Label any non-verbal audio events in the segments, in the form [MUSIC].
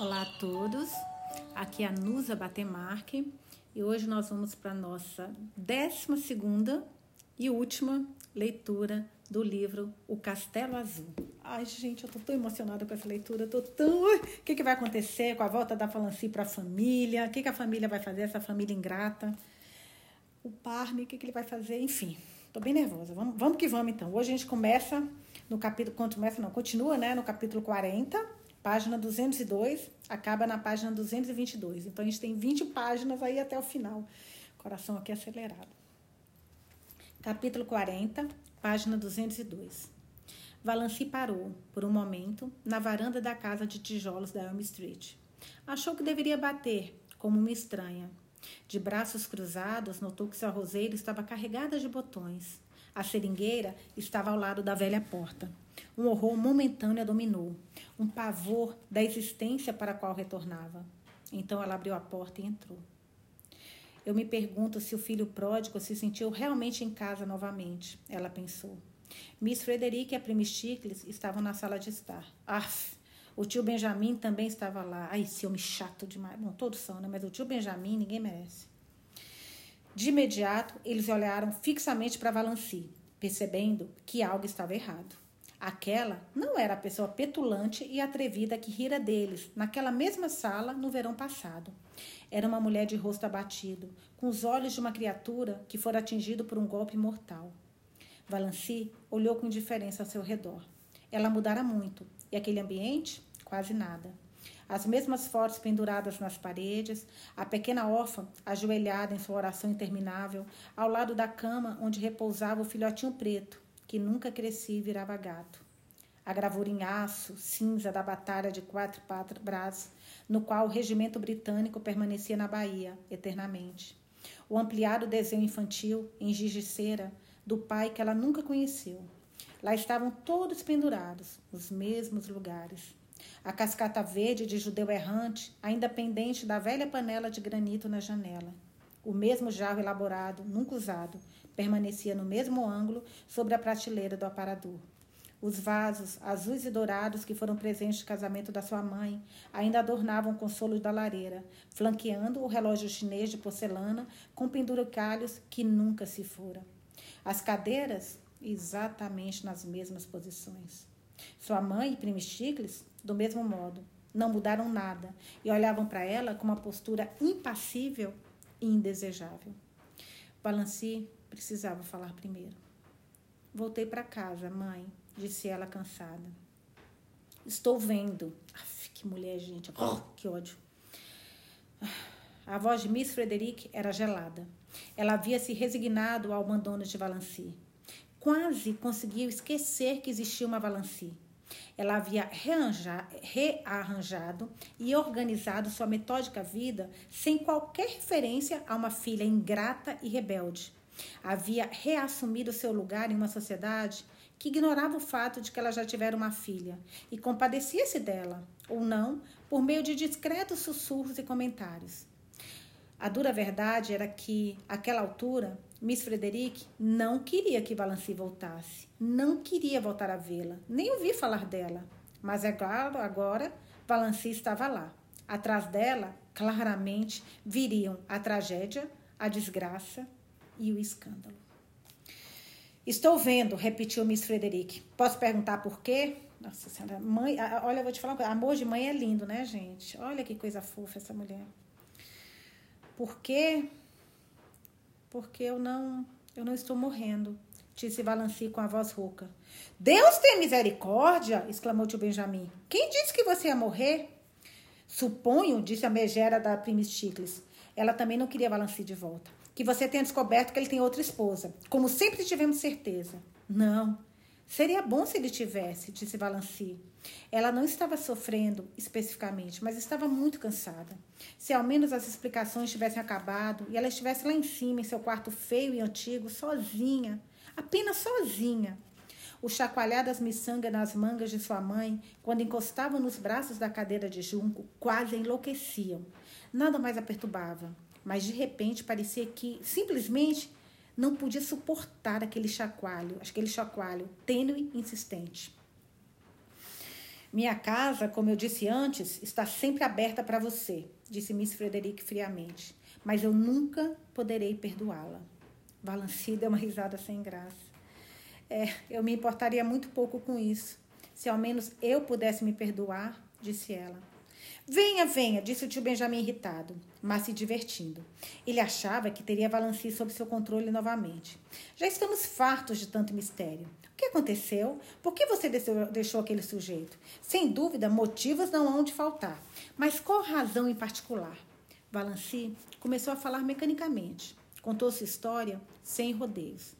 Olá a todos, aqui é a Nusa Batemarque e hoje nós vamos para a nossa décima segunda e última leitura do livro O Castelo Azul. Ai, gente, eu tô tão emocionada com essa leitura, tô tão... O que, que vai acontecer com a volta da Falanci para a família? O que, que a família vai fazer, essa família ingrata? O Parme, o que, que ele vai fazer? Enfim, tô bem nervosa. Vamos, vamos que vamos, então. Hoje a gente começa no capítulo... Começa, não, continua, né, no capítulo 40 página 202, acaba na página 222. Então, a gente tem 20 páginas aí até o final. Coração aqui acelerado. Capítulo 40, página 202. Valanci parou, por um momento, na varanda da casa de tijolos da Elm Street. Achou que deveria bater, como uma estranha. De braços cruzados, notou que seu roseiro estava carregada de botões. A seringueira estava ao lado da velha porta. Um horror momentâneo a dominou, um pavor da existência para a qual retornava. Então ela abriu a porta e entrou. Eu me pergunto se o filho pródigo se sentiu realmente em casa novamente, ela pensou. Miss Frederick e a prima estavam na sala de estar. Aff, o tio Benjamin também estava lá. Ai, esse homem chato demais. Bom, todos são, né? Mas o tio Benjamin ninguém merece. De imediato, eles olharam fixamente para Valanci, percebendo que algo estava errado. Aquela não era a pessoa petulante e atrevida que rira deles naquela mesma sala no verão passado. Era uma mulher de rosto abatido, com os olhos de uma criatura que fora atingido por um golpe mortal. Valanci olhou com indiferença ao seu redor. Ela mudara muito, e aquele ambiente, quase nada. As mesmas fotos penduradas nas paredes, a pequena órfã ajoelhada em sua oração interminável, ao lado da cama onde repousava o filhotinho preto, que nunca crescia e virava gato. A gravura em aço, cinza da Batalha de Quatro Braços, no qual o regimento britânico permanecia na Bahia, eternamente. O ampliado desenho infantil, em cera, do pai que ela nunca conheceu. Lá estavam todos pendurados, nos mesmos lugares. A cascata verde de judeu errante, ainda pendente da velha panela de granito na janela. O mesmo jarro elaborado, nunca usado, permanecia no mesmo ângulo sobre a prateleira do aparador. Os vasos azuis e dourados que foram presentes no casamento da sua mãe ainda adornavam o consolo da lareira, flanqueando o relógio chinês de porcelana com penduricalhos que nunca se fora. As cadeiras, exatamente nas mesmas posições. Sua mãe e prima Stiglis, do mesmo modo, não mudaram nada e olhavam para ela com uma postura impassível e indesejável. Balanci Precisava falar primeiro. Voltei para casa, mãe, disse ela cansada. Estou vendo. Aff, que mulher, gente. Oh, que ódio. A voz de Miss Frederick era gelada. Ela havia se resignado ao abandono de Valanci. Quase conseguiu esquecer que existia uma Valanci. Ela havia rearranjado e organizado sua metódica vida sem qualquer referência a uma filha ingrata e rebelde, Havia reassumido seu lugar em uma sociedade que ignorava o fato de que ela já tivera uma filha e compadecia-se dela, ou não, por meio de discretos sussurros e comentários. A dura verdade era que, àquela altura, Miss Frederick não queria que Valanci voltasse, não queria voltar a vê-la, nem ouvir falar dela. Mas agora, agora Valanci estava lá. Atrás dela, claramente, viriam a tragédia, a desgraça e o escândalo. Estou vendo, repetiu Miss Frederick. Posso perguntar por quê? Nossa Senhora, mãe, olha, eu vou te falar uma coisa. Amor de mãe é lindo, né, gente? Olha que coisa fofa essa mulher. Por quê? Porque eu não, eu não estou morrendo, disse Valanci com a voz rouca. Deus tem misericórdia! exclamou tio Benjamin. Quem disse que você ia morrer? Suponho, disse a megera da prima Sticles. Ela também não queria Valanci de volta que você tenha descoberto que ele tem outra esposa, como sempre tivemos certeza. Não. Seria bom se ele tivesse, disse Valanci. Ela não estava sofrendo especificamente, mas estava muito cansada. Se ao menos as explicações tivessem acabado e ela estivesse lá em cima, em seu quarto feio e antigo, sozinha, apenas sozinha. O chacoalhar das miçangas nas mangas de sua mãe, quando encostavam nos braços da cadeira de junco, quase enlouqueciam. Nada mais a perturbava mas de repente parecia que simplesmente não podia suportar aquele chacoalho, aquele chacoalho tênue e insistente. Minha casa, como eu disse antes, está sempre aberta para você, disse Miss Frederic friamente. Mas eu nunca poderei perdoá-la. Valanci deu uma risada sem graça. É, eu me importaria muito pouco com isso. Se ao menos eu pudesse me perdoar, disse ela. Venha, venha, disse o tio Benjamin irritado, mas se divertindo. Ele achava que teria Valanci sob seu controle novamente. Já estamos fartos de tanto mistério. Que aconteceu? Por que você deixou aquele sujeito? Sem dúvida, motivos não hão de faltar. Mas qual razão em particular? Valanci começou a falar mecanicamente. Contou sua história sem rodeios.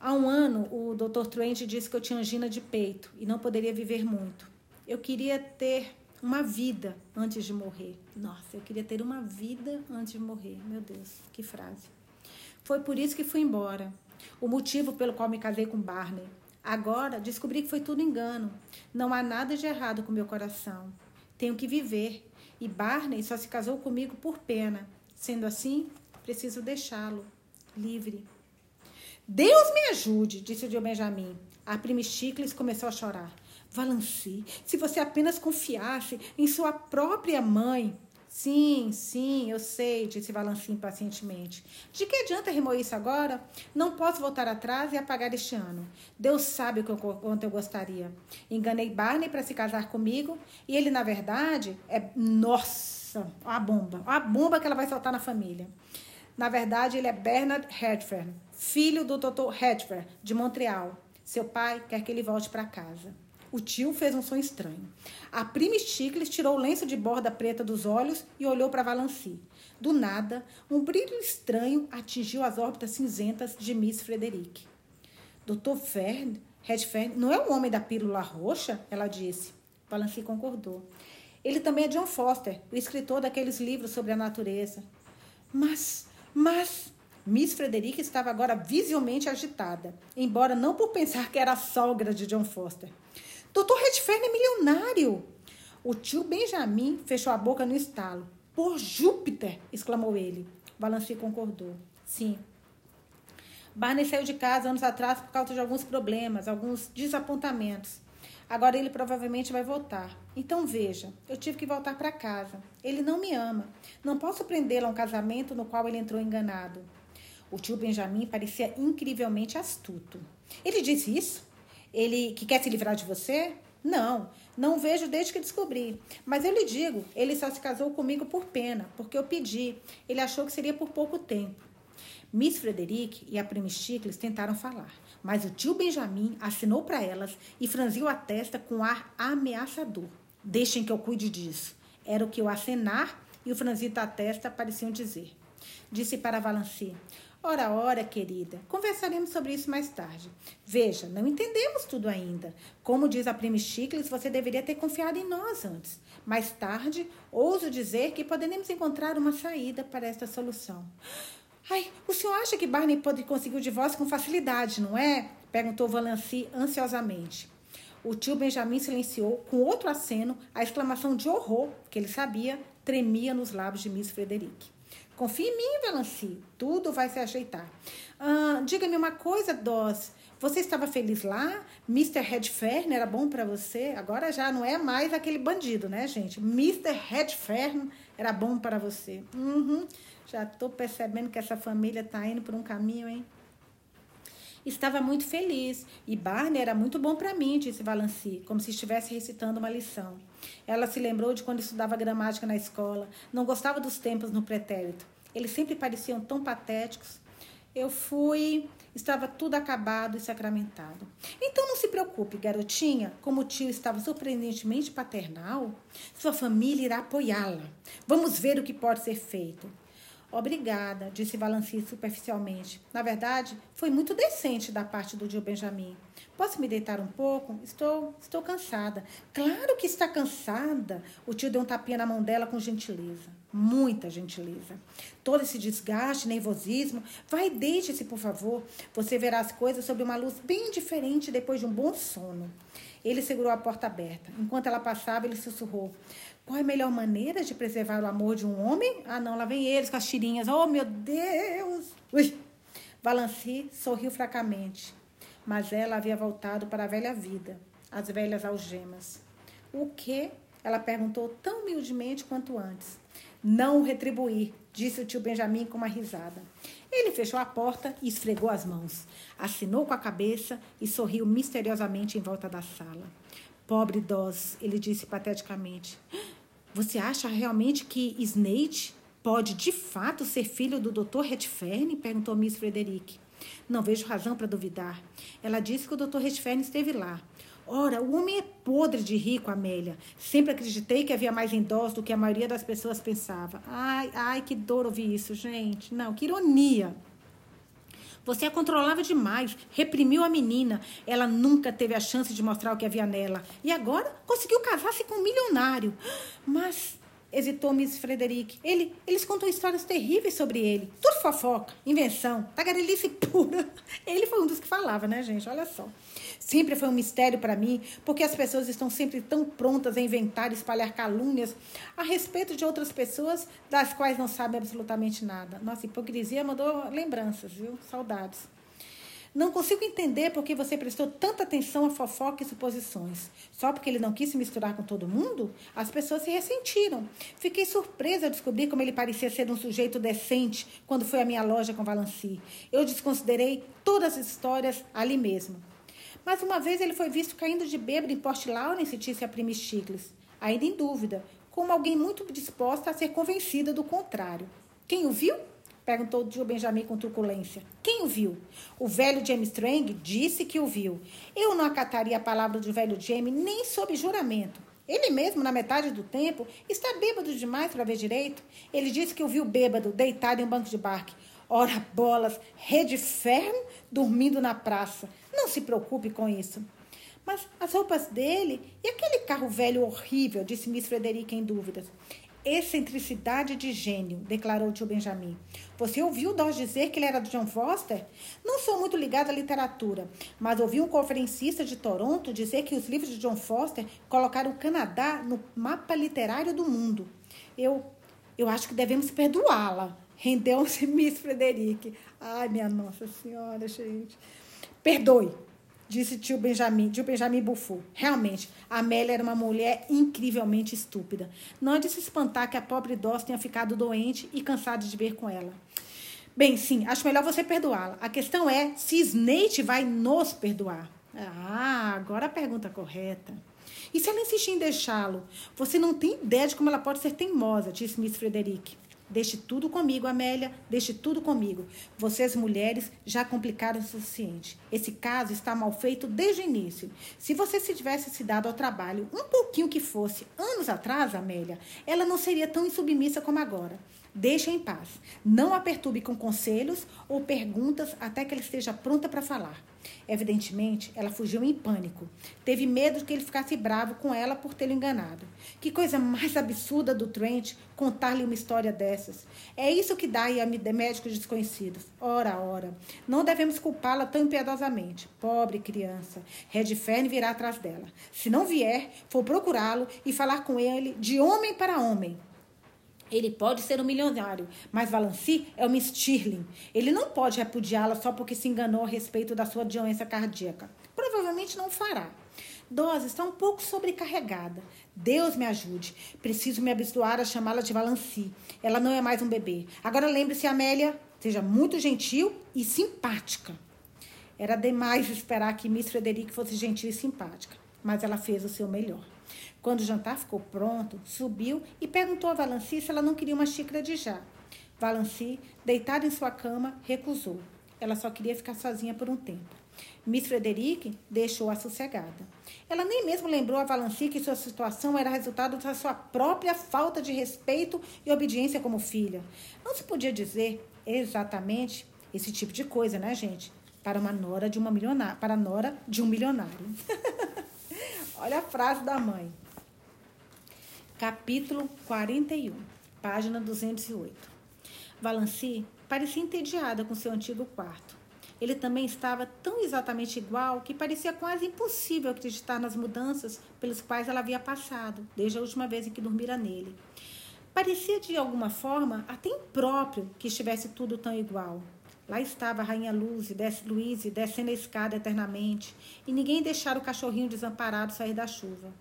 Há um ano, o Dr. Trent disse que eu tinha angina de peito e não poderia viver muito. Eu queria ter uma vida antes de morrer. Nossa, eu queria ter uma vida antes de morrer. Meu Deus, que frase. Foi por isso que fui embora. O motivo pelo qual me casei com Barney. Agora descobri que foi tudo engano. Não há nada de errado com meu coração. Tenho que viver. E Barney só se casou comigo por pena. Sendo assim, preciso deixá-lo livre. Deus me ajude, disse o Benjamin. A prima Chicles começou a chorar. Valanci, se você apenas confiasse em sua própria mãe. Sim, sim, eu sei, disse Valanci impacientemente. De que adianta remoer isso agora? Não posso voltar atrás e apagar este ano. Deus sabe o quanto eu gostaria. Enganei Barney para se casar comigo e ele, na verdade, é. Nossa, a bomba. A bomba que ela vai soltar na família. Na verdade, ele é Bernard Hedford, filho do Dr. Hedford, de Montreal. Seu pai quer que ele volte para casa. O tio fez um som estranho. A prima Sticles tirou o lenço de borda preta dos olhos e olhou para Valanci. Do nada, um brilho estranho atingiu as órbitas cinzentas de Miss Frederic. Doutor Fern, Redfern, não é o homem da pílula roxa? Ela disse. Valanci concordou. Ele também é John Foster, o escritor daqueles livros sobre a natureza. Mas, mas... Miss Frederic estava agora visivelmente agitada, embora não por pensar que era a sogra de John Foster. Doutor Redfern é milionário. O tio Benjamin fechou a boca no estalo. Por Júpiter! exclamou ele. Valanci concordou. Sim. Barney saiu de casa anos atrás por causa de alguns problemas, alguns desapontamentos. Agora ele provavelmente vai voltar. Então veja, eu tive que voltar para casa. Ele não me ama. Não posso prendê-lo a um casamento no qual ele entrou enganado. O tio Benjamin parecia incrivelmente astuto. Ele disse isso? Ele que quer se livrar de você? Não, não vejo desde que descobri. Mas eu lhe digo, ele só se casou comigo por pena, porque eu pedi. Ele achou que seria por pouco tempo. Miss Frederic e a prima Sticles tentaram falar, mas o tio Benjamin assinou para elas e franziu a testa com ar ameaçador. Deixem que eu cuide disso. Era o que o acenar e o franzir da testa pareciam dizer. Disse para Valanci: Ora, ora, querida, conversaremos sobre isso mais tarde. Veja, não entendemos tudo ainda. Como diz a prima Chicles, você deveria ter confiado em nós antes. Mais tarde, ouso dizer que poderemos encontrar uma saída para esta solução. Ai, o senhor acha que Barney pode conseguir o divórcio com facilidade, não é? Perguntou Valanci ansiosamente. O tio Benjamin silenciou com outro aceno a exclamação de horror que ele sabia tremia nos lábios de Miss Frederic. Confie em mim, Valanci. Tudo vai se ajeitar. Diga-me uma coisa, Doss. Você estava feliz lá? Mr. Redfern era bom para você? Agora já não é mais aquele bandido, né, gente? Mr. Redfern era bom para você. Uhum. Já estou percebendo que essa família está indo por um caminho, hein? Estava muito feliz e Barney era muito bom para mim, disse Valanci, como se estivesse recitando uma lição. Ela se lembrou de quando estudava gramática na escola, não gostava dos tempos no pretérito. Eles sempre pareciam tão patéticos. Eu fui, estava tudo acabado e sacramentado. Então não se preocupe, garotinha, como o tio estava surpreendentemente paternal, sua família irá apoiá-la. Vamos ver o que pode ser feito. Obrigada, disse Valanci superficialmente. Na verdade, foi muito decente da parte do tio Benjamin. Posso me deitar um pouco? Estou, estou cansada. Claro que está cansada. O tio deu um tapinha na mão dela com gentileza. Muita gentileza. Todo esse desgaste, nervosismo. Vai, deite-se, por favor. Você verá as coisas sob uma luz bem diferente depois de um bom sono. Ele segurou a porta aberta. Enquanto ela passava, ele sussurrou: qual é a melhor maneira de preservar o amor de um homem? Ah, não, lá vem eles com as tirinhas. Oh, meu Deus! Ui! Valanci sorriu fracamente, mas ela havia voltado para a velha vida. as velhas algemas. O que? Ela perguntou tão humildemente quanto antes. Não o retribuir, disse o tio Benjamin com uma risada. Ele fechou a porta e esfregou as mãos. Assinou com a cabeça e sorriu misteriosamente em volta da sala. Pobre Dawes, ele disse pateticamente. Você acha realmente que Snake pode de fato ser filho do Dr. Redfern? perguntou Miss Frederick. Não vejo razão para duvidar. Ela disse que o Dr. Redfern esteve lá. Ora, o homem é podre de rico, Amélia. Sempre acreditei que havia mais em dós do que a maioria das pessoas pensava. Ai, ai, que dor ouvir isso, gente. Não, que ironia. Você a controlava demais, reprimiu a menina. Ela nunca teve a chance de mostrar o que havia nela. E agora conseguiu casar-se com um milionário. Mas hesitou Miss Frederic. Ele, eles contam histórias terríveis sobre ele. Tudo fofoca, invenção, tagarelice pura. [LAUGHS] Ele foi um dos que falava, né, gente? Olha só. Sempre foi um mistério para mim, porque as pessoas estão sempre tão prontas a inventar e espalhar calúnias a respeito de outras pessoas das quais não sabem absolutamente nada. Nossa, hipocrisia mandou lembranças, viu? Saudades. Não consigo entender por que você prestou tanta atenção a fofoca e suposições. Só porque ele não quis se misturar com todo mundo? As pessoas se ressentiram. Fiquei surpresa ao descobrir como ele parecia ser um sujeito decente quando foi à minha loja com Valanci. Eu desconsiderei todas as histórias ali mesmo. Mas uma vez ele foi visto caindo de bêbado em Port Lawrence, disse a Prime Chicles, ainda em dúvida, como alguém muito disposta a ser convencida do contrário. Quem o viu? Perguntou o tio Benjamin com truculência. Quem o viu? O velho James Strang disse que o viu. Eu não acataria a palavra do velho James nem sob juramento. Ele mesmo, na metade do tempo, está bêbado demais para ver direito. Ele disse que o viu bêbado, deitado em um banco de barque. Ora, bolas, rede ferro, dormindo na praça. Não se preocupe com isso. Mas as roupas dele e aquele carro velho horrível, disse Miss Frederica em dúvidas. Excentricidade de gênio, declarou o tio Benjamin. Você ouviu Dawes dizer que ele era do John Foster? Não sou muito ligado à literatura, mas ouvi um conferencista de Toronto dizer que os livros de John Foster colocaram o Canadá no mapa literário do mundo. Eu, eu acho que devemos perdoá-la. Rendeu-se Miss Frederic. Ai, minha Nossa Senhora, gente. Perdoe, disse tio Benjamin. Tio Benjamin bufou. Realmente, Amélia era uma mulher incrivelmente estúpida. Não é de se espantar que a pobre Doss tenha ficado doente e cansada de ver com ela. Bem, sim, acho melhor você perdoá-la. A questão é se Snake vai nos perdoar. Ah, agora a pergunta correta. E se ela insistir em deixá-lo? Você não tem ideia de como ela pode ser teimosa, disse Miss Frederick. Deixe tudo comigo, Amélia, deixe tudo comigo. Vocês, mulheres, já complicaram o suficiente. Esse caso está mal feito desde o início. Se você se tivesse se dado ao trabalho, um pouquinho que fosse, anos atrás, Amélia, ela não seria tão insubmissa como agora. Deixe em paz. Não a perturbe com conselhos ou perguntas até que ela esteja pronta para falar. Evidentemente, ela fugiu em pânico. Teve medo de que ele ficasse bravo com ela por tê-lo enganado. Que coisa mais absurda do Trent contar-lhe uma história dessas. É isso que dá a médicos desconhecidos. Ora, ora. Não devemos culpá-la tão impiedosamente. Pobre criança. Redfern virá atrás dela. Se não vier, for procurá-lo e falar com ele de homem para homem. Ele pode ser um milionário, mas Valancy é uma Stirling. Ele não pode repudiá-la só porque se enganou a respeito da sua doença cardíaca. Provavelmente não fará. Dose está um pouco sobrecarregada. Deus me ajude. Preciso me habituar a chamá-la de Valancy. Ela não é mais um bebê. Agora lembre-se, Amélia, seja muito gentil e simpática. Era demais esperar que Miss Frederic fosse gentil e simpática, mas ela fez o seu melhor. Quando o jantar ficou pronto, subiu e perguntou a Valanci se ela não queria uma xícara de chá. Valanci, deitada em sua cama, recusou. Ela só queria ficar sozinha por um tempo. Miss Frederic deixou-a sossegada. Ela nem mesmo lembrou a Valanci que sua situação era resultado da sua própria falta de respeito e obediência como filha. Não se podia dizer exatamente esse tipo de coisa, né, gente? Para uma nora de uma milionária, para a nora de um milionário. [LAUGHS] Olha a frase da mãe capítulo 41, página 208. Valanci parecia entediada com seu antigo quarto. Ele também estava tão exatamente igual que parecia quase impossível acreditar nas mudanças pelas quais ela havia passado, desde a última vez em que dormira nele. Parecia de alguma forma até impróprio que estivesse tudo tão igual. Lá estava a Rainha Luz e Luíse descendo a escada eternamente, e ninguém deixara o cachorrinho desamparado sair da chuva.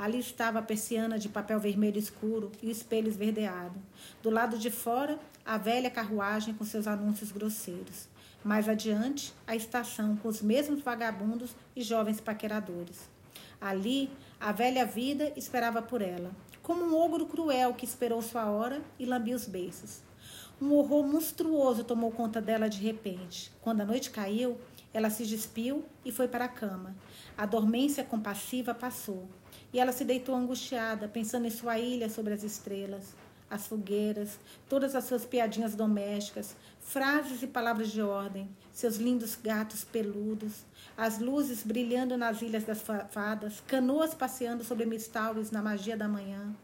Ali estava a persiana de papel vermelho escuro e o espelho esverdeado. Do lado de fora, a velha carruagem com seus anúncios grosseiros. Mais adiante, a estação com os mesmos vagabundos e jovens paqueradores. Ali, a velha vida esperava por ela, como um ogro cruel que esperou sua hora e lambia os beiços. Um horror monstruoso tomou conta dela de repente. Quando a noite caiu, ela se despiu e foi para a cama. A dormência compassiva passou. E ela se deitou angustiada, pensando em sua ilha sobre as estrelas, as fogueiras, todas as suas piadinhas domésticas, frases e palavras de ordem, seus lindos gatos peludos, as luzes brilhando nas ilhas das fadas, canoas passeando sobre mistaues na magia da manhã,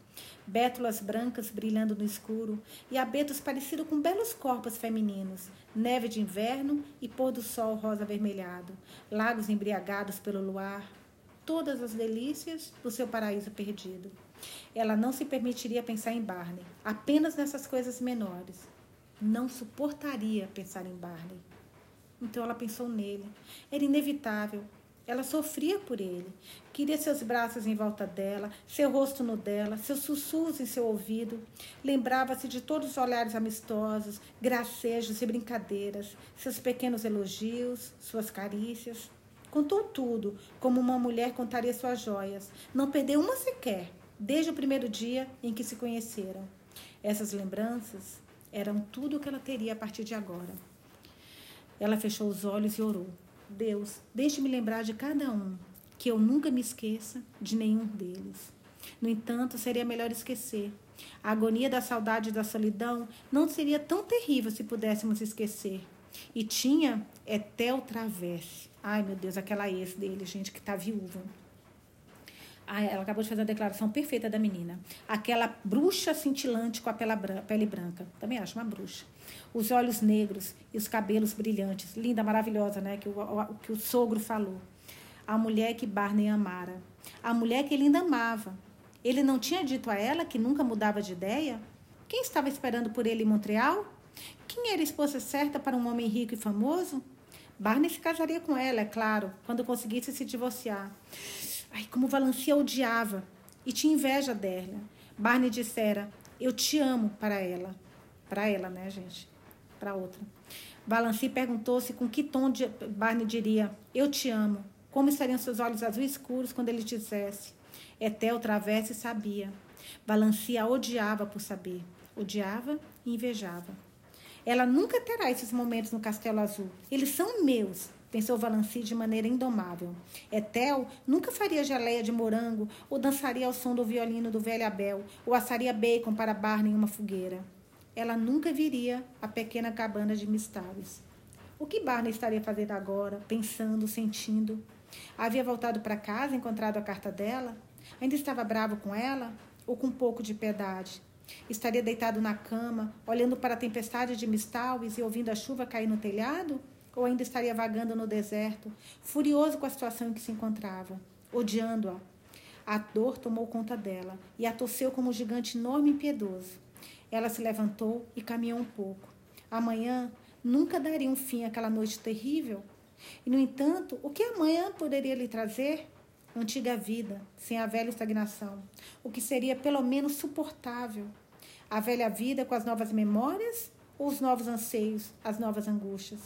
bétulas brancas brilhando no escuro e abetos parecidos com belos corpos femininos, neve de inverno e pôr do sol rosa avermelhado, lagos embriagados pelo luar, todas as delícias do seu paraíso perdido. Ela não se permitiria pensar em Barney, apenas nessas coisas menores. Não suportaria pensar em Barney. Então ela pensou nele. Era inevitável. Ela sofria por ele. Queria seus braços em volta dela, seu rosto no dela, seus sussurros em seu ouvido. Lembrava-se de todos os olhares amistosos, gracejos e brincadeiras, seus pequenos elogios, suas carícias. Contou tudo, como uma mulher contaria suas joias. Não perdeu uma sequer, desde o primeiro dia em que se conheceram. Essas lembranças eram tudo o que ela teria a partir de agora. Ela fechou os olhos e orou. Deus, deixe-me lembrar de cada um, que eu nunca me esqueça de nenhum deles. No entanto, seria melhor esquecer. A agonia da saudade e da solidão não seria tão terrível se pudéssemos esquecer. E tinha Etel Travesse. Ai, meu Deus, aquela ex dele, gente, que tá viúva. Ai, ela acabou de fazer a declaração perfeita da menina. Aquela bruxa cintilante com a pele branca. Também acho uma bruxa. Os olhos negros e os cabelos brilhantes. Linda, maravilhosa, né? Que o, o, que o sogro falou. A mulher que Barney amara. A mulher que ele ainda amava. Ele não tinha dito a ela que nunca mudava de ideia? Quem estava esperando por ele em Montreal? Quem era a esposa certa para um homem rico e famoso? Barney se casaria com ela, é claro, quando conseguisse se divorciar. Ai, como Valancia odiava e tinha inveja dela. Barney dissera: Eu te amo para ela. Para ela, né, gente? Para outra. Valanci perguntou-se com que tom de Barney diria: Eu te amo. Como estariam seus olhos azuis escuros quando ele dissesse? Etel Travesse sabia. Valanci a odiava por saber. Odiava e invejava. Ela nunca terá esses momentos no Castelo Azul. Eles são meus, pensou Valanci de maneira indomável. Etel nunca faria geleia de morango, ou dançaria ao som do violino do velho Abel, ou assaria bacon para Barney em uma fogueira. Ela nunca viria a pequena cabana de Mistaves. O que Barney estaria fazendo agora, pensando, sentindo? Havia voltado para casa, encontrado a carta dela? Ainda estava bravo com ela? Ou com um pouco de piedade? Estaria deitado na cama, olhando para a tempestade de Mistaues e ouvindo a chuva cair no telhado? Ou ainda estaria vagando no deserto, furioso com a situação em que se encontrava, odiando-a? A dor tomou conta dela e a torceu como um gigante enorme e impiedoso. Ela se levantou e caminhou um pouco. Amanhã nunca daria um fim àquela noite terrível. E, no entanto, o que amanhã poderia lhe trazer? Antiga vida, sem a velha estagnação, o que seria pelo menos suportável. A velha vida com as novas memórias ou os novos anseios, as novas angústias?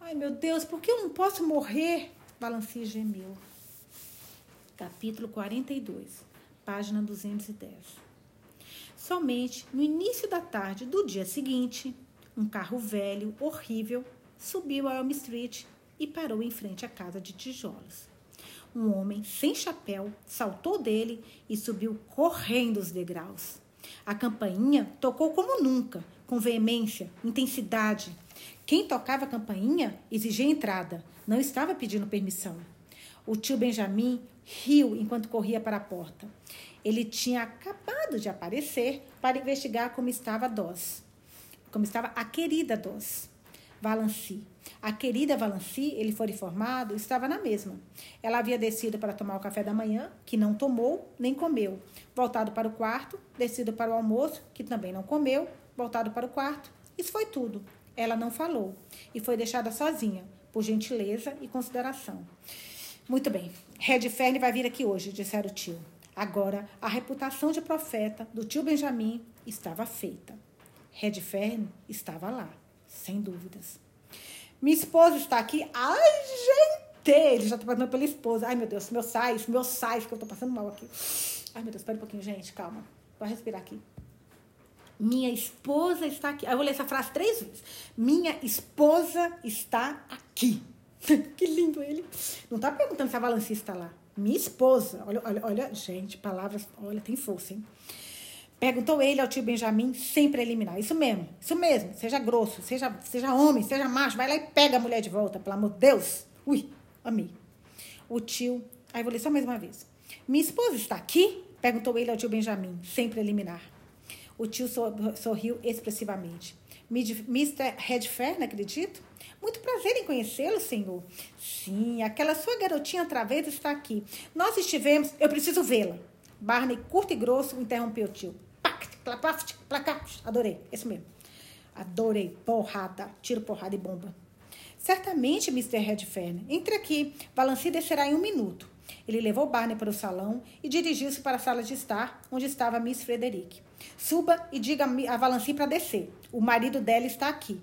Ai, meu Deus, por que eu não posso morrer? Balancia gemeu. Capítulo 42, página 210. Somente no início da tarde do dia seguinte, um carro velho, horrível, subiu a Elm Street e parou em frente à casa de tijolos um homem sem chapéu saltou dele e subiu correndo os degraus. A campainha tocou como nunca, com veemência, intensidade. Quem tocava a campainha exigia entrada, não estava pedindo permissão. O tio Benjamin riu enquanto corria para a porta. Ele tinha acabado de aparecer para investigar como estava a Dós, como estava a querida Dós. Valanci. A querida Valanci, ele foi informado, estava na mesma. Ela havia descido para tomar o café da manhã, que não tomou nem comeu. Voltado para o quarto, descido para o almoço, que também não comeu, voltado para o quarto. Isso foi tudo. Ela não falou e foi deixada sozinha, por gentileza e consideração. Muito bem. Red Fern vai vir aqui hoje, disseram o tio. Agora, a reputação de profeta do tio Benjamin estava feita. Red Fern estava lá, sem dúvidas. Minha esposa está aqui. Ai, gente! Ele já está passando pela esposa. Ai, meu Deus, meu sais, meu sais, que eu estou passando mal aqui. Ai, meu Deus, espera um pouquinho, gente, calma. Vai respirar aqui. Minha esposa está aqui. Eu vou ler essa frase três vezes. Minha esposa está aqui. [LAUGHS] que lindo ele. Não está perguntando se a Valanci está lá. Minha esposa. Olha, olha, olha, gente, palavras. Olha, tem força, hein? Perguntou ele ao tio Benjamin sem preliminar. Isso mesmo, isso mesmo. Seja grosso, seja, seja homem, seja macho. Vai lá e pega a mulher de volta, pelo amor de Deus. Ui, amei. O tio. Aí vou ler só mais uma vez. Minha esposa está aqui? Perguntou ele ao tio Benjamin, sem preliminar. O tio sorriu expressivamente. Mr. Redfern, acredito? Muito prazer em conhecê-lo, senhor. Sim, aquela sua garotinha vez está aqui. Nós estivemos. Eu preciso vê-la. Barney, curto e grosso, interrompeu o tio. Pact, clapaft, placapt. Adorei, esse mesmo. Adorei. Porrada. Tiro, porrada e bomba. Certamente, Mr. Redfern. Entre aqui. Valanci descerá em um minuto. Ele levou Barney para o salão e dirigiu-se para a sala de estar, onde estava Miss Frederick. Suba e diga a Valanci para descer. O marido dela está aqui.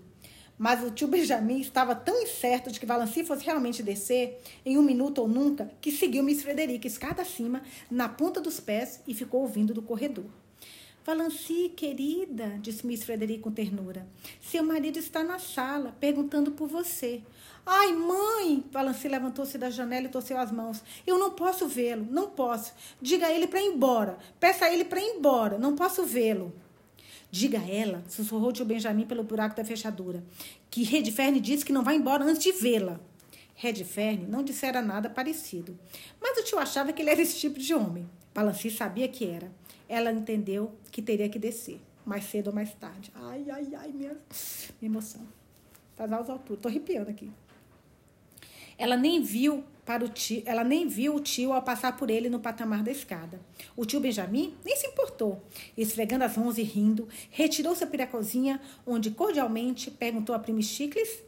Mas o tio Benjamin estava tão incerto de que Valanci fosse realmente descer, em um minuto ou nunca, que seguiu Miss Frederica escada acima, na ponta dos pés, e ficou ouvindo do corredor. Valanci, querida, disse Miss Frederica com ternura, seu marido está na sala, perguntando por você. Ai, mãe! Valanci levantou-se da janela e torceu as mãos. Eu não posso vê-lo, não posso. Diga a ele para ir embora. Peça a ele para ir embora, não posso vê-lo. Diga a ela, sussurrou tio Benjamin pelo buraco da fechadura, que Redfern disse que não vai embora antes de vê-la. Redfern não dissera nada parecido, mas o tio achava que ele era esse tipo de homem. Valanci sabia que era. Ela entendeu que teria que descer, mais cedo ou mais tarde. Ai, ai, ai, minha, minha emoção. Faz as alturas. Tô arrepiando aqui. Ela nem viu para o tio, ela nem viu o tio ao passar por ele no patamar da escada. O tio Benjamin nem se importou. Esfregando as mãos e rindo, retirou-se para a cozinha, onde cordialmente perguntou a prima Chicles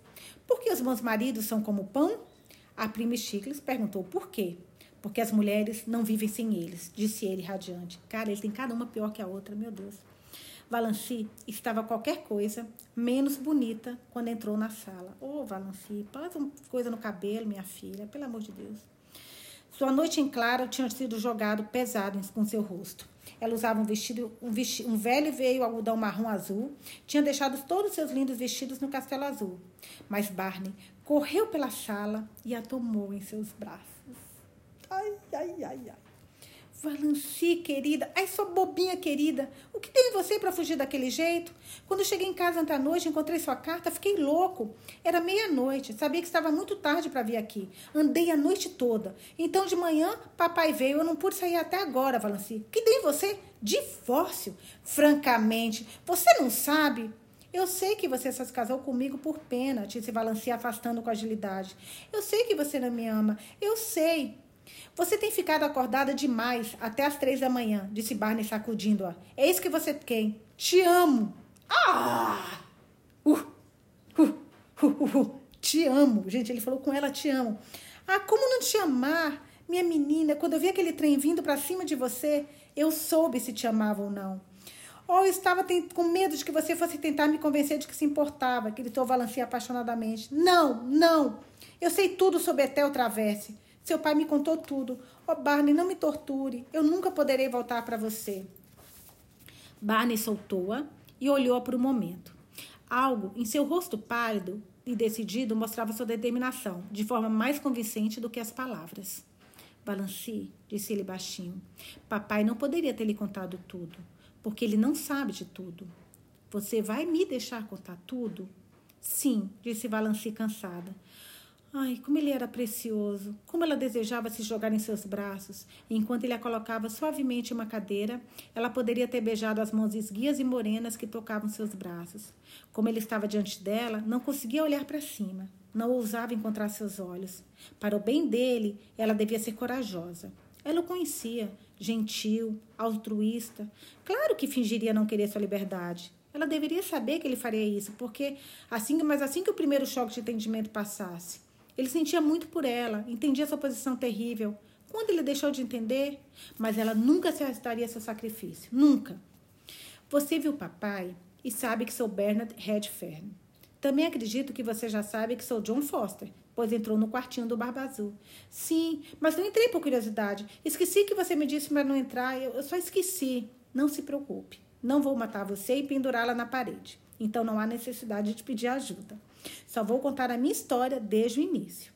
por que os meus maridos são como pão? A prima Chicles perguntou por quê. Porque as mulheres não vivem sem eles, disse ele radiante. Cara, ele tem cada uma pior que a outra, meu Deus. Valanci estava qualquer coisa menos bonita quando entrou na sala. Ô, oh, Valanci, passa uma coisa no cabelo, minha filha, pelo amor de Deus. Sua noite em claro tinha sido jogado pesado com seu rosto. Ela usava um vestido, um, um velho e veio algodão marrom azul. Tinha deixado todos seus lindos vestidos no castelo azul. Mas Barney correu pela sala e a tomou em seus braços. Ai, ai, ai, ai. Valanci, querida. Ai, sua bobinha querida. O que tem em você para fugir daquele jeito? Quando cheguei em casa ontem à noite, encontrei sua carta, fiquei louco. Era meia-noite. Sabia que estava muito tarde para vir aqui. Andei a noite toda. Então, de manhã, papai veio. Eu não pude sair até agora, Valanci. O que tem em você? Divórcio. Francamente, você não sabe? Eu sei que você se casou comigo por pena, disse Valanci afastando com agilidade. Eu sei que você não me ama. Eu sei. Você tem ficado acordada demais até as três da manhã, disse Barney sacudindo-a. É isso que você quer. Te amo. Ah! Uh, uh, uh, uh, Te amo. Gente, ele falou com ela, te amo. Ah, como não te amar? Minha menina, quando eu vi aquele trem vindo para cima de você, eu soube se te amava ou não. Ou eu estava com medo de que você fosse tentar me convencer de que se importava, gritou Valanci apaixonadamente. Não, não. Eu sei tudo sobre Etel Traverse. Seu pai me contou tudo. Oh, Barney, não me torture. Eu nunca poderei voltar para você. Barney soltou-a e olhou-a por um momento. Algo em seu rosto pálido e decidido mostrava sua determinação, de forma mais convincente do que as palavras. Balanci, disse ele baixinho. Papai não poderia ter lhe contado tudo, porque ele não sabe de tudo. Você vai me deixar contar tudo? Sim, disse Valanci cansada. Ai, como ele era precioso! Como ela desejava se jogar em seus braços. E enquanto ele a colocava suavemente em uma cadeira, ela poderia ter beijado as mãos esguias e morenas que tocavam seus braços. Como ele estava diante dela, não conseguia olhar para cima. Não ousava encontrar seus olhos. Para o bem dele, ela devia ser corajosa. Ela o conhecia, gentil, altruísta. Claro que fingiria não querer sua liberdade. Ela deveria saber que ele faria isso, porque assim, mas assim que o primeiro choque de entendimento passasse, ele sentia muito por ela, entendia sua posição terrível. Quando ele deixou de entender, mas ela nunca se arrestaria seu sacrifício, nunca. Você viu papai e sabe que sou Bernard Redfern. Também acredito que você já sabe que sou John Foster, pois entrou no quartinho do Barba Azul. Sim, mas não entrei por curiosidade. Esqueci que você me disse para não entrar, eu, só esqueci. Não se preocupe. Não vou matar você e pendurá-la na parede. Então não há necessidade de pedir ajuda. Só vou contar a minha história desde o início.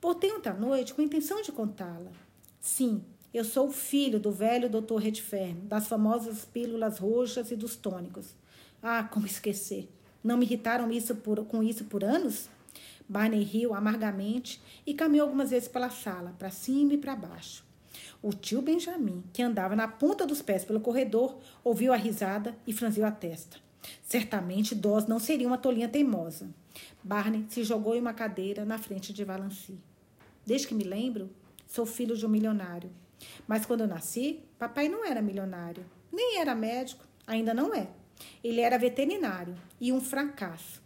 Voltei à noite com a intenção de contá-la. Sim, eu sou o filho do velho Dr. Redfern, das famosas pílulas roxas e dos tônicos. Ah, como esquecer. Não me irritaram isso por, com isso por anos? Barney riu amargamente e caminhou algumas vezes pela sala, para cima e para baixo. O tio Benjamin, que andava na ponta dos pés pelo corredor, ouviu a risada e franziu a testa. Certamente Dawes não seria uma tolinha teimosa. Barney se jogou em uma cadeira na frente de Valancy. Desde que me lembro, sou filho de um milionário. Mas quando eu nasci, papai não era milionário, nem era médico, ainda não é. Ele era veterinário e um fracasso.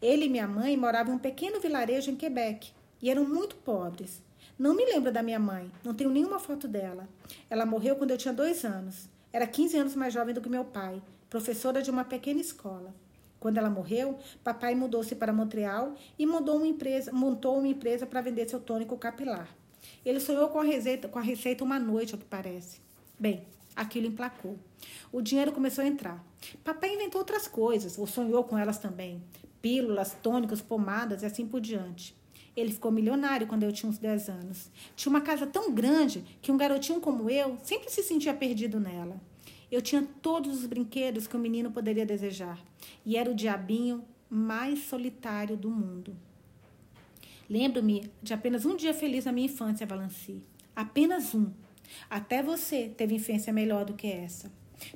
Ele e minha mãe moravam em um pequeno vilarejo em Quebec e eram muito pobres. Não me lembro da minha mãe, não tenho nenhuma foto dela. Ela morreu quando eu tinha dois anos. Era 15 anos mais jovem do que meu pai, professora de uma pequena escola. Quando ela morreu, papai mudou-se para Montreal e uma empresa, montou uma empresa para vender seu tônico capilar. Ele sonhou com a, receita, com a receita uma noite, ao que parece. Bem, aquilo emplacou. O dinheiro começou a entrar. Papai inventou outras coisas, ou sonhou com elas também. Pílulas, tônicos, pomadas e assim por diante. Ele ficou milionário quando eu tinha uns 10 anos. Tinha uma casa tão grande que um garotinho como eu sempre se sentia perdido nela. Eu tinha todos os brinquedos que um menino poderia desejar. E era o diabinho mais solitário do mundo. Lembro-me de apenas um dia feliz na minha infância, Valanci. Apenas um. Até você teve infância melhor do que essa.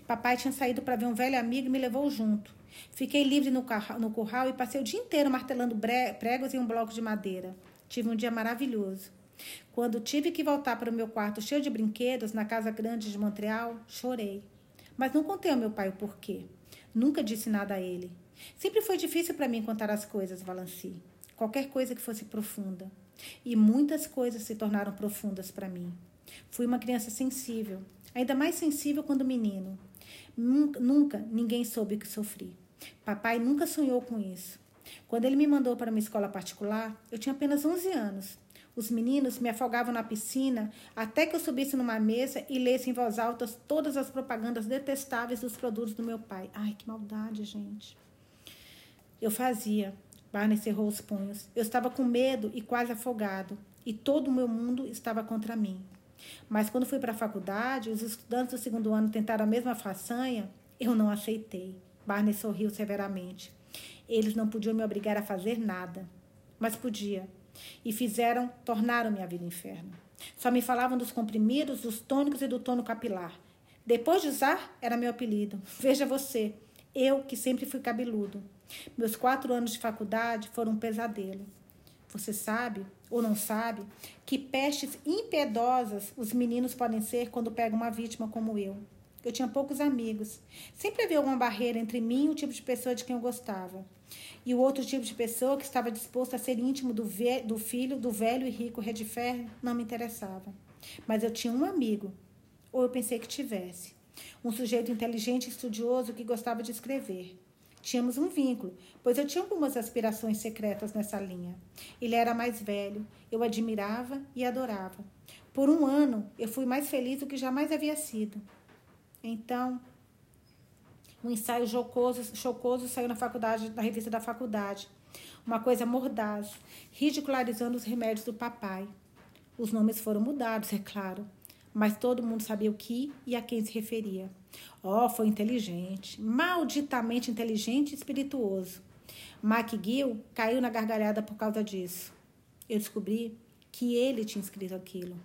Papai tinha saído para ver um velho amigo e me levou junto. Fiquei livre no, no curral e passei o dia inteiro martelando pregos em um bloco de madeira. Tive um dia maravilhoso. Quando tive que voltar para o meu quarto cheio de brinquedos na casa grande de Montreal, chorei. Mas não contei ao meu pai o porquê. Nunca disse nada a ele. Sempre foi difícil para mim contar as coisas, Valanci. Qualquer coisa que fosse profunda. E muitas coisas se tornaram profundas para mim. Fui uma criança sensível, ainda mais sensível quando menino. Nunca, nunca ninguém soube que sofri. Papai nunca sonhou com isso. Quando ele me mandou para uma escola particular, eu tinha apenas 11 anos. Os meninos me afogavam na piscina até que eu subisse numa mesa e lesse em voz alta todas as propagandas detestáveis dos produtos do meu pai. Ai, que maldade, gente. Eu fazia. Barney cerrou os punhos. Eu estava com medo e quase afogado, e todo o meu mundo estava contra mim. Mas quando fui para a faculdade, os estudantes do segundo ano tentaram a mesma façanha, eu não aceitei. Barney sorriu severamente. Eles não podiam me obrigar a fazer nada, mas podia. E fizeram, tornaram minha vida inferno. Só me falavam dos comprimidos, dos tônicos e do tono capilar. Depois de usar, era meu apelido. [LAUGHS] Veja você, eu que sempre fui cabeludo. Meus quatro anos de faculdade foram um pesadelo. Você sabe, ou não sabe, que pestes impiedosas os meninos podem ser quando pegam uma vítima como eu. Eu tinha poucos amigos. Sempre havia alguma barreira entre mim e o tipo de pessoa de quem eu gostava. E o outro tipo de pessoa que estava disposto a ser íntimo do, do filho do velho e rico Redfer não me interessava. Mas eu tinha um amigo, ou eu pensei que tivesse. Um sujeito inteligente e estudioso que gostava de escrever. Tínhamos um vínculo, pois eu tinha algumas aspirações secretas nessa linha. Ele era mais velho, eu admirava e adorava. Por um ano, eu fui mais feliz do que jamais havia sido. Então, um ensaio chocoso, chocoso saiu na faculdade, na revista da faculdade. Uma coisa mordaz, ridicularizando os remédios do papai. Os nomes foram mudados, é claro, mas todo mundo sabia o que e a quem se referia. Oh, foi inteligente, malditamente inteligente e espirituoso. McGill caiu na gargalhada por causa disso. Eu descobri que ele tinha escrito aquilo.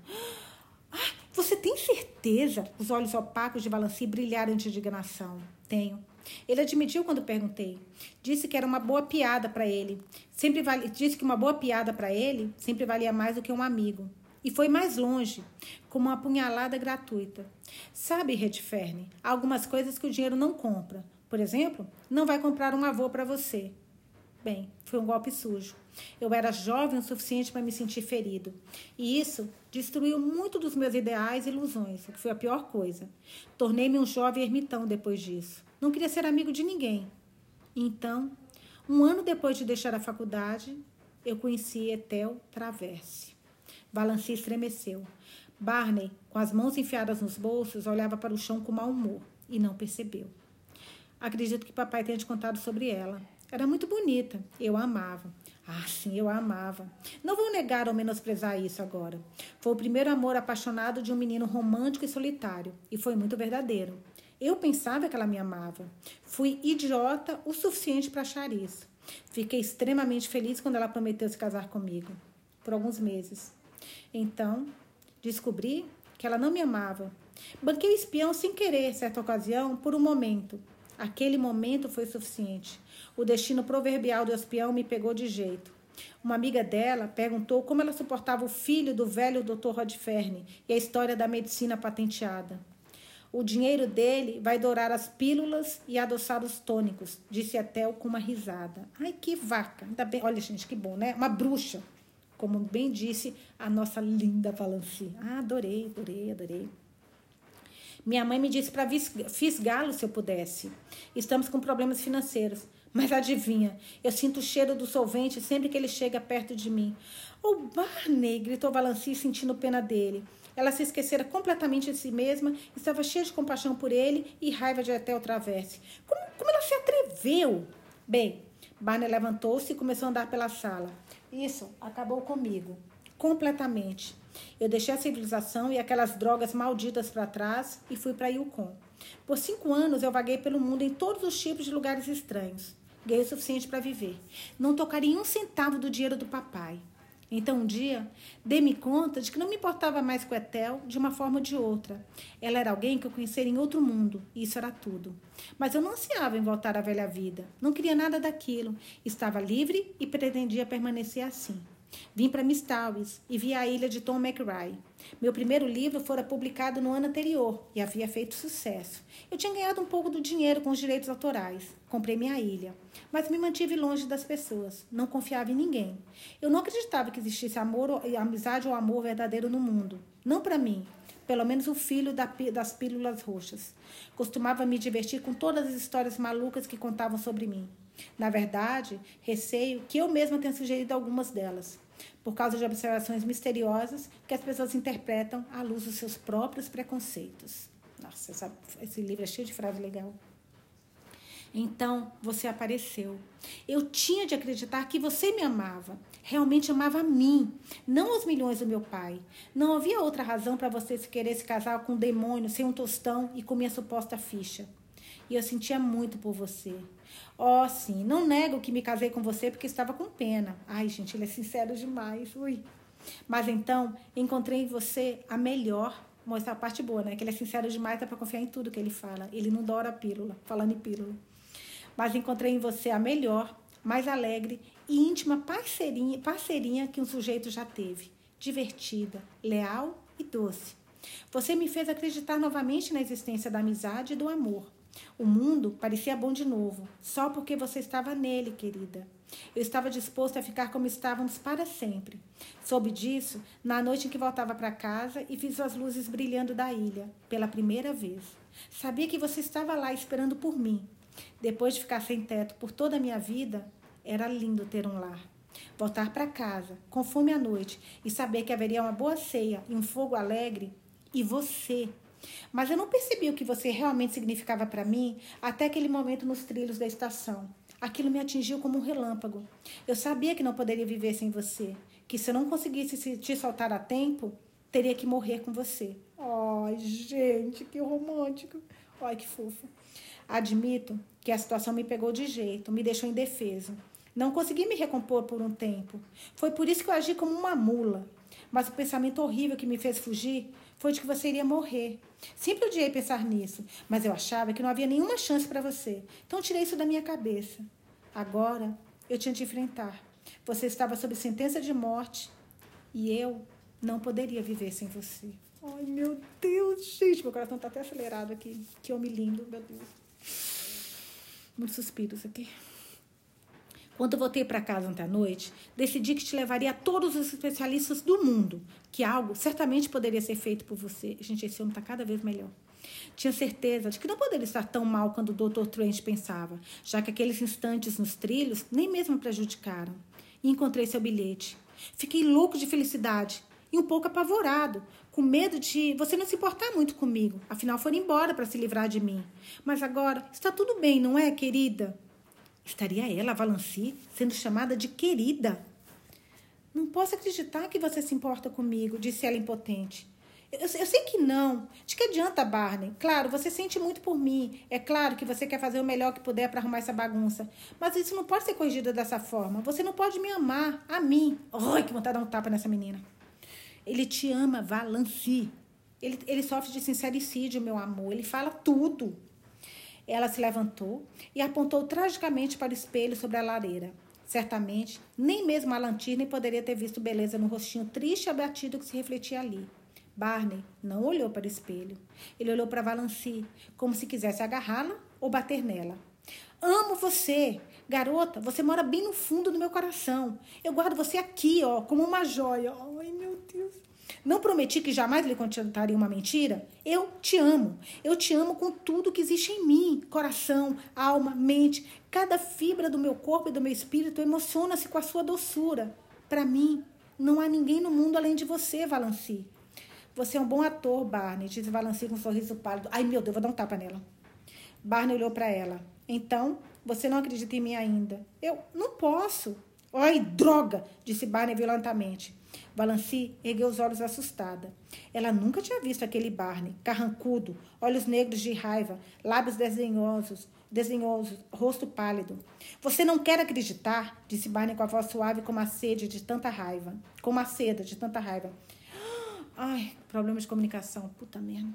Você tem certeza? Os olhos opacos de Valanci brilharam de indignação. Tenho. Ele admitiu quando perguntei. Disse que era uma boa piada para ele. Sempre vale, disse que uma boa piada para ele sempre valia mais do que um amigo. E foi mais longe, como uma punhalada gratuita. Sabe, Redferne, há algumas coisas que o dinheiro não compra. Por exemplo, não vai comprar um avô para você. Bem, foi um golpe sujo. Eu era jovem o suficiente para me sentir ferido. E isso destruiu muito dos meus ideais e ilusões, o que foi a pior coisa. Tornei-me um jovem ermitão depois disso. Não queria ser amigo de ninguém. Então, um ano depois de deixar a faculdade, eu conheci Etel Traverse. Valanci estremeceu. Barney, com as mãos enfiadas nos bolsos, olhava para o chão com mau humor e não percebeu. Acredito que papai tenha te contado sobre ela. Era muito bonita. Eu amava. Ah, sim, eu amava. Não vou negar ou menosprezar isso agora. Foi o primeiro amor apaixonado de um menino romântico e solitário, e foi muito verdadeiro. Eu pensava que ela me amava. Fui idiota o suficiente para achar isso. Fiquei extremamente feliz quando ela prometeu se casar comigo, por alguns meses. Então, descobri que ela não me amava. Banquei o espião sem querer, certa ocasião, por um momento. Aquele momento foi suficiente. O destino proverbial do espião me pegou de jeito. Uma amiga dela perguntou como ela suportava o filho do velho Dr. Rodferne e a história da medicina patenteada. O dinheiro dele vai dourar as pílulas e adoçar os tônicos, disse Etel com uma risada. Ai, que vaca! Ainda bem, olha, gente, que bom, né? Uma bruxa, como bem disse a nossa linda Valanci. Ah, adorei, adorei, adorei. Minha mãe me disse para fisgá-lo se eu pudesse. Estamos com problemas financeiros. Mas adivinha, eu sinto o cheiro do solvente sempre que ele chega perto de mim. Oh, Barney! gritou Valanci, sentindo pena dele. Ela se esquecera completamente de si mesma, estava cheia de compaixão por ele e raiva de até o travesse. Como, como ela se atreveu? Bem, Barney levantou-se e começou a andar pela sala. Isso acabou comigo, completamente. Eu deixei a civilização e aquelas drogas malditas para trás e fui para Yukon. Por cinco anos eu vaguei pelo mundo em todos os tipos de lugares estranhos. Ganhei o suficiente para viver. Não tocaria um centavo do dinheiro do papai. Então, um dia, dei-me conta de que não me importava mais com Etel de uma forma ou de outra. Ela era alguém que eu conhecia em outro mundo, e isso era tudo. Mas eu não ansiava em voltar à velha vida. Não queria nada daquilo. Estava livre e pretendia permanecer assim. Vim para Mistawis e vi a ilha de Tom McRae. Meu primeiro livro fora publicado no ano anterior e havia feito sucesso. Eu tinha ganhado um pouco do dinheiro com os direitos autorais. Comprei minha ilha, mas me mantive longe das pessoas. Não confiava em ninguém. Eu não acreditava que existisse amor, amizade ou amor verdadeiro no mundo. Não para mim, pelo menos o filho das pílulas roxas. Costumava me divertir com todas as histórias malucas que contavam sobre mim. Na verdade, receio que eu mesma tenha sugerido algumas delas por causa de observações misteriosas que as pessoas interpretam à luz dos seus próprios preconceitos. Nossa, essa, esse livro é cheio de frase legal. Então você apareceu. Eu tinha de acreditar que você me amava. Realmente amava a mim, não os milhões do meu pai. Não havia outra razão para você se querer se casar com um demônio sem um tostão e com minha suposta ficha. E eu sentia muito por você. Ó, oh, sim, não nego que me casei com você porque estava com pena. Ai, gente, ele é sincero demais. Ui. Mas então, encontrei em você a melhor. Mostra a parte boa, né? Que ele é sincero demais, dá pra confiar em tudo que ele fala. Ele não dora a pílula, falando em pílula. Mas encontrei em você a melhor, mais alegre e íntima parceirinha, parceirinha que um sujeito já teve. Divertida, leal e doce. Você me fez acreditar novamente na existência da amizade e do amor. O mundo parecia bom de novo, só porque você estava nele, querida. Eu estava disposto a ficar como estávamos para sempre. Soube disso na noite em que voltava para casa e fiz as luzes brilhando da ilha, pela primeira vez. Sabia que você estava lá esperando por mim. Depois de ficar sem teto por toda a minha vida, era lindo ter um lar. Voltar para casa, com fome à noite, e saber que haveria uma boa ceia e um fogo alegre, e você mas eu não percebi o que você realmente significava para mim até aquele momento nos trilhos da estação. Aquilo me atingiu como um relâmpago. Eu sabia que não poderia viver sem você, que se eu não conseguisse te soltar a tempo, teria que morrer com você. Ai, gente, que romântico. Ai, que fofo. Admito que a situação me pegou de jeito, me deixou indefeso. Não consegui me recompor por um tempo. Foi por isso que eu agi como uma mula. Mas o pensamento horrível que me fez fugir foi de que você iria morrer. Sempre odiei pensar nisso, mas eu achava que não havia nenhuma chance para você. Então tirei isso da minha cabeça. Agora eu tinha de enfrentar. Você estava sob sentença de morte e eu não poderia viver sem você. Ai, meu Deus, gente, meu coração está até acelerado aqui. Que homem lindo, meu Deus. Muitos suspiros aqui. Quando voltei para casa ontem à noite, decidi que te levaria a todos os especialistas do mundo, que algo certamente poderia ser feito por você. Gente, esse homem está cada vez melhor. Tinha certeza de que não poderia estar tão mal quando o Dr. Trent pensava, já que aqueles instantes nos trilhos nem mesmo prejudicaram. E encontrei seu bilhete. Fiquei louco de felicidade e um pouco apavorado, com medo de você não se importar muito comigo. Afinal, foram embora para se livrar de mim. Mas agora está tudo bem, não é, querida? Estaria ela, Valanci, sendo chamada de querida? Não posso acreditar que você se importa comigo, disse ela impotente. Eu, eu, sei que não. De que adianta, Barney? Claro, você sente muito por mim. É claro que você quer fazer o melhor que puder para arrumar essa bagunça. Mas isso não pode ser corrigido dessa forma. Você não pode me amar, a mim. Ai, que vontade de dar um tapa nessa menina. Ele te ama, Valanci. Ele, ele sofre de sincericídio, meu amor. Ele fala tudo. Ela se levantou e apontou tragicamente para o espelho sobre a lareira. Certamente, nem mesmo a lanterna poderia ter visto beleza no rostinho triste e abatido que se refletia ali. Barney não olhou para o espelho. Ele olhou para Valanci, como se quisesse agarrá-la ou bater nela. Amo você. Garota, você mora bem no fundo do meu coração. Eu guardo você aqui, ó, como uma joia. Ai, meu Deus. Não prometi que jamais lhe contaria uma mentira? Eu te amo. Eu te amo com tudo que existe em mim: coração, alma, mente. Cada fibra do meu corpo e do meu espírito emociona-se com a sua doçura. Para mim, não há ninguém no mundo além de você, Valanci. Você é um bom ator, Barney, disse Valanci com um sorriso pálido. Ai, meu Deus, vou dar um tapa nela. Barney olhou para ela. Então, você não acredita em mim ainda? Eu não posso. Ai, droga, disse Barney violentamente. Valanci ergueu os olhos assustada. Ela nunca tinha visto aquele Barney, carrancudo, olhos negros de raiva, lábios desdenhosos, desdenhosos, rosto pálido. Você não quer acreditar, disse Barney com a voz suave como a sede de tanta raiva. Como a seda de tanta raiva. Ai, problema de comunicação. Puta merda.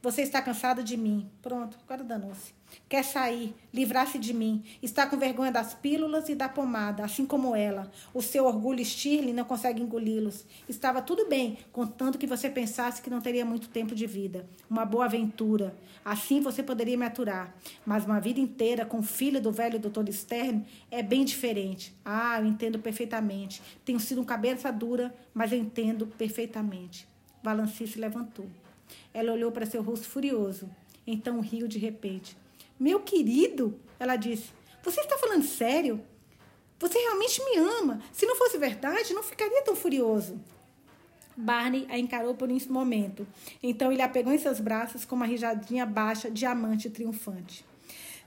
Você está cansada de mim. Pronto, agora danou-se. Quer sair, livrar-se de mim. Está com vergonha das pílulas e da pomada, assim como ela. O seu orgulho Stirling não consegue engoli-los. Estava tudo bem, contanto que você pensasse que não teria muito tempo de vida. Uma boa aventura. Assim você poderia me aturar. Mas uma vida inteira com o filho do velho Dr. Stern é bem diferente. Ah, eu entendo perfeitamente. Tenho sido um cabeça dura, mas eu entendo perfeitamente. Valanci se levantou. Ela olhou para seu rosto furioso. Então riu de repente. Meu querido, ela disse, você está falando sério? Você realmente me ama. Se não fosse verdade, não ficaria tão furioso. Barney a encarou por um momento. Então ele a pegou em seus braços com uma rijadinha baixa, diamante triunfante.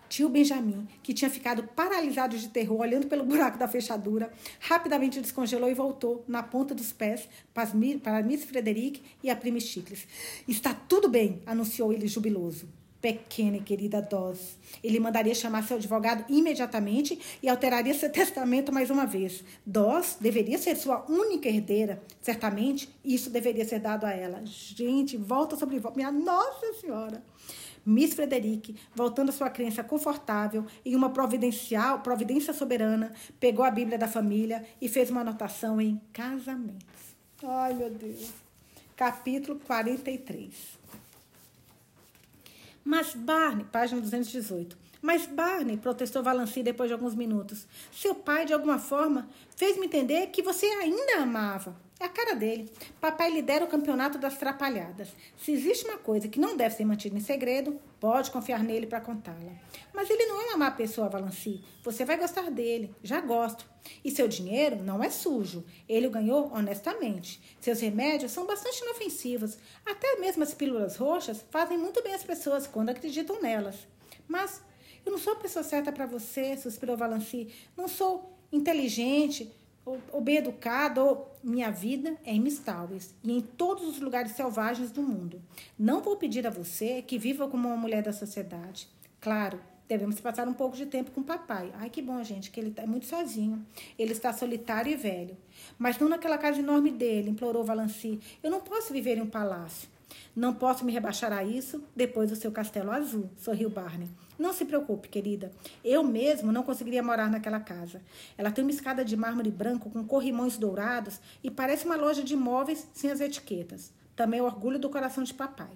Tio Benjamin, que tinha ficado paralisado de terror olhando pelo [LAUGHS] buraco da fechadura, rapidamente descongelou e voltou na ponta dos pés para Miss Frederick e a prima Chicles. Está tudo bem, anunciou ele jubiloso pequena e querida Dós. Ele mandaria chamar seu advogado imediatamente e alteraria seu testamento mais uma vez. Dós deveria ser sua única herdeira. Certamente, isso deveria ser dado a ela. Gente, volta sobre volta. Minha Nossa Senhora! Miss Frederic, voltando à sua crença confortável em uma providencial, providência soberana, pegou a Bíblia da família e fez uma anotação em casamentos. Ai, meu Deus. Capítulo 43. Mas Barney, página 218. Mas Barney, protestou Valanci depois de alguns minutos, seu pai, de alguma forma, fez-me entender que você ainda amava. É a cara dele. Papai lidera o campeonato das trapalhadas. Se existe uma coisa que não deve ser mantida em segredo, pode confiar nele para contá-la. Mas ele não é uma má pessoa, Valanci. Você vai gostar dele. Já gosto. E seu dinheiro não é sujo. Ele o ganhou honestamente. Seus remédios são bastante inofensivos. Até mesmo as pílulas roxas fazem muito bem às pessoas quando acreditam nelas. Mas eu não sou a pessoa certa para você, suspirou Valanci. Não sou inteligente ou, bem educado, ou minha vida é em Mistaues e em todos os lugares selvagens do mundo. Não vou pedir a você que viva como uma mulher da sociedade. Claro, devemos passar um pouco de tempo com o papai. Ai, que bom, gente, que ele é muito sozinho. Ele está solitário e velho. Mas não naquela casa enorme dele, implorou Valanci. Eu não posso viver em um palácio. Não posso me rebaixar a isso depois do seu castelo azul, sorriu Barney. Não se preocupe, querida. Eu mesmo não conseguiria morar naquela casa. Ela tem uma escada de mármore branco com corrimões dourados e parece uma loja de móveis sem as etiquetas. Também é o orgulho do coração de papai.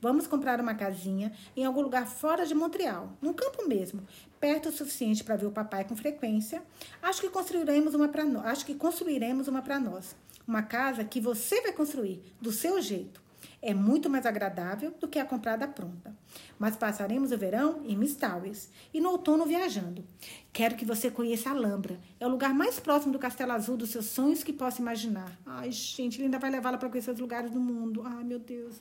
Vamos comprar uma casinha em algum lugar fora de Montreal, num campo mesmo, perto o suficiente para ver o papai com frequência. Acho que construiremos uma para. Acho que construiremos uma para nós. Uma casa que você vai construir do seu jeito. É muito mais agradável do que a comprada pronta. Mas passaremos o verão em Mistaues e no outono viajando. Quero que você conheça Alhambra. É o lugar mais próximo do Castelo Azul dos seus sonhos que possa imaginar. Ai, gente, ele ainda vai levá-la para conhecer os lugares do mundo. Ai, meu Deus.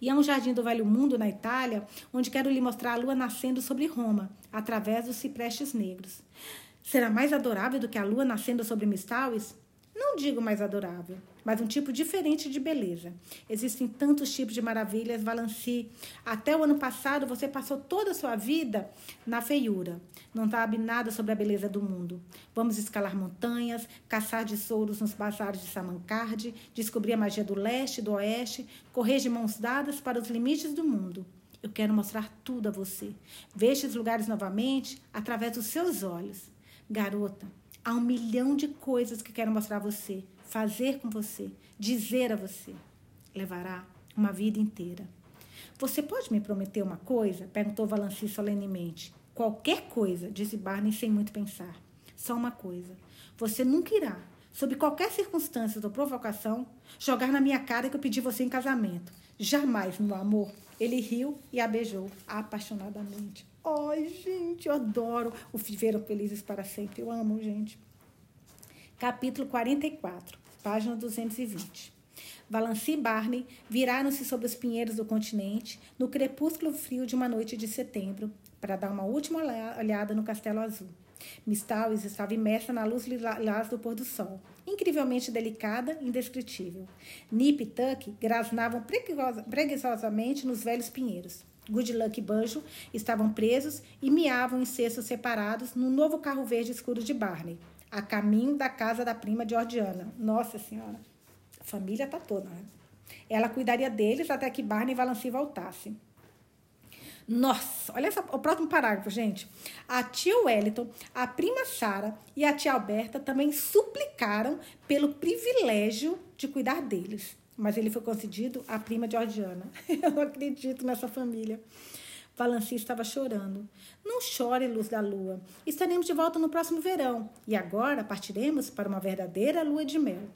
E é um jardim do Velho Mundo, na Itália, onde quero lhe mostrar a lua nascendo sobre Roma, através dos ciprestes negros. Será mais adorável do que a lua nascendo sobre Mistaues? Não digo mais adorável, mas um tipo diferente de beleza. Existem tantos tipos de maravilhas, Valanci. Até o ano passado você passou toda a sua vida na feiura. Não sabe nada sobre a beleza do mundo. Vamos escalar montanhas, caçar tesouros nos bazares de Samancard, descobrir a magia do leste e do oeste, correr de mãos dadas para os limites do mundo. Eu quero mostrar tudo a você. Veja os lugares novamente através dos seus olhos. Garota, Há um milhão de coisas que quero mostrar a você, fazer com você, dizer a você. Levará uma vida inteira. Você pode me prometer uma coisa? perguntou Valanci solenemente. Qualquer coisa, disse Barney sem muito pensar. Só uma coisa. Você nunca irá, sob qualquer circunstância ou provocação, jogar na minha cara que eu pedi você em casamento. Jamais, meu amor. Ele riu e a beijou apaixonadamente. Ai, gente, eu adoro o Viveram Felizes para Sempre. Eu amo, gente. Capítulo 44, página 220. Valanci e Barney viraram-se sobre os pinheiros do continente no crepúsculo frio de uma noite de setembro para dar uma última olhada no Castelo Azul. Miss Towers estava imersa na luz lilás do pôr do sol, incrivelmente delicada e indescritível. Nip e Tuck grasnavam preguiçosamente nos velhos pinheiros. Good Luck e Banjo estavam presos e miavam em cestos separados no novo carro verde escuro de Barney, a caminho da casa da prima Georgiana. Nossa Senhora, a família tá toda, né? Ela cuidaria deles até que Barney e Valanci voltassem. Nossa, olha essa, o próximo parágrafo, gente. A tia Wellington, a prima Sara e a tia Alberta também suplicaram pelo privilégio de cuidar deles mas ele foi concedido à prima Georgiana. [LAUGHS] Eu não acredito nessa família. Valanci estava chorando. Não chore, luz da lua. Estaremos de volta no próximo verão. E agora partiremos para uma verdadeira lua de mel.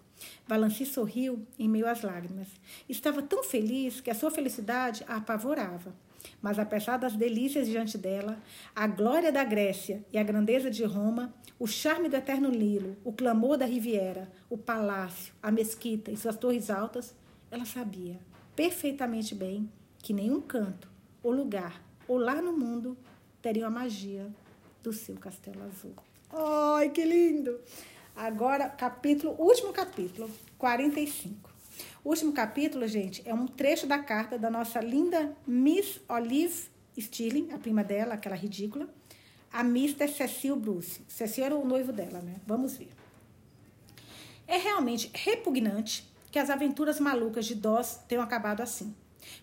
Valanci sorriu em meio às lágrimas. Estava tão feliz que a sua felicidade a apavorava. Mas apesar das delícias diante dela, a glória da Grécia e a grandeza de Roma, o charme do eterno Nilo, o clamor da Riviera, o palácio, a mesquita e suas torres altas, ela sabia perfeitamente bem que nenhum canto, ou lugar, ou lá no mundo teriam a magia do seu castelo azul. Ai, que lindo! Agora, capítulo, último capítulo, 45. O último capítulo, gente, é um trecho da carta da nossa linda Miss Olive Stirling, a prima dela, aquela ridícula, a Mr. Cecil Bruce. Cecil era o noivo dela, né? Vamos ver. É realmente repugnante que as aventuras malucas de Doss tenham acabado assim.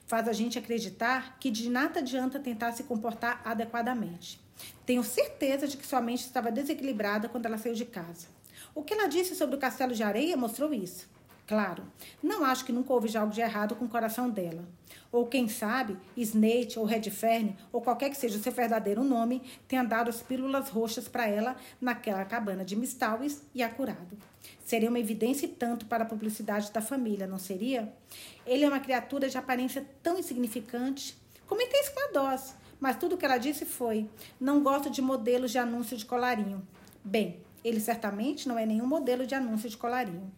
Faz a gente acreditar que de nada adianta tentar se comportar adequadamente. Tenho certeza de que sua mente estava desequilibrada quando ela saiu de casa. O que ela disse sobre o castelo de areia mostrou isso. Claro, não acho que nunca houve algo de errado com o coração dela. Ou quem sabe, Snake ou Redfern, ou qualquer que seja o seu verdadeiro nome, tenha dado as pílulas roxas para ela naquela cabana de Mistaues e a curado. Seria uma evidência e tanto para a publicidade da família, não seria? Ele é uma criatura de aparência tão insignificante. Comentei isso com a Dós, mas tudo que ela disse foi: não gosto de modelos de anúncio de colarinho. Bem, ele certamente não é nenhum modelo de anúncio de colarinho.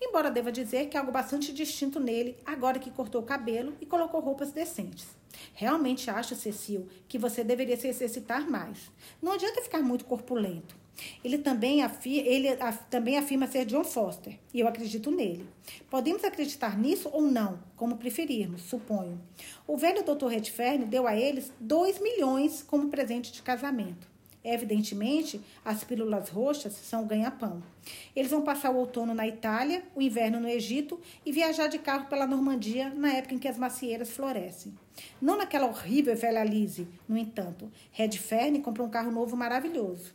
Embora deva dizer que é algo bastante distinto nele, agora que cortou o cabelo e colocou roupas decentes. Realmente acho, Cecil, que você deveria se exercitar mais. Não adianta ficar muito corpulento. Ele também, afi ele af também afirma ser John Foster, e eu acredito nele. Podemos acreditar nisso ou não, como preferirmos, suponho. O velho Dr. Redfern deu a eles 2 milhões como presente de casamento. Evidentemente, as pílulas roxas são o ganha-pão. Eles vão passar o outono na Itália, o inverno no Egito e viajar de carro pela Normandia na época em que as macieiras florescem. Não naquela horrível velha Lise, no entanto. Red Fern comprou um carro novo maravilhoso.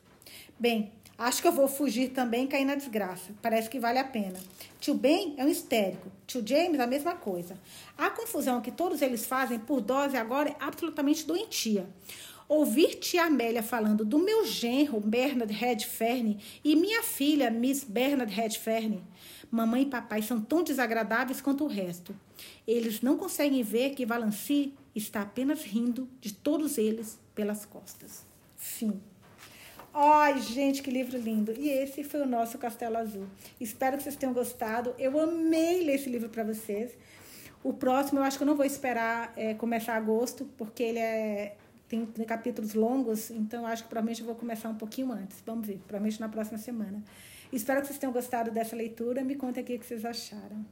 Bem, Acho que eu vou fugir também e cair na desgraça. Parece que vale a pena. Tio Ben é um histérico. Tio James, a mesma coisa. A confusão que todos eles fazem por dose agora é absolutamente doentia. Ouvir tia Amélia falando do meu genro, Bernard Redfern, e minha filha, Miss Bernard Redfern. Mamãe e papai são tão desagradáveis quanto o resto. Eles não conseguem ver que Valancy está apenas rindo de todos eles pelas costas. Fim. Ai, gente, que livro lindo! E esse foi o nosso Castelo Azul. Espero que vocês tenham gostado. Eu amei ler esse livro para vocês. O próximo eu acho que eu não vou esperar é, começar agosto, porque ele é, tem, tem, capítulos longos, então acho que provavelmente eu vou começar um pouquinho antes. Vamos ver, provavelmente na próxima semana. Espero que vocês tenham gostado dessa leitura. Me contem aqui o que vocês acharam.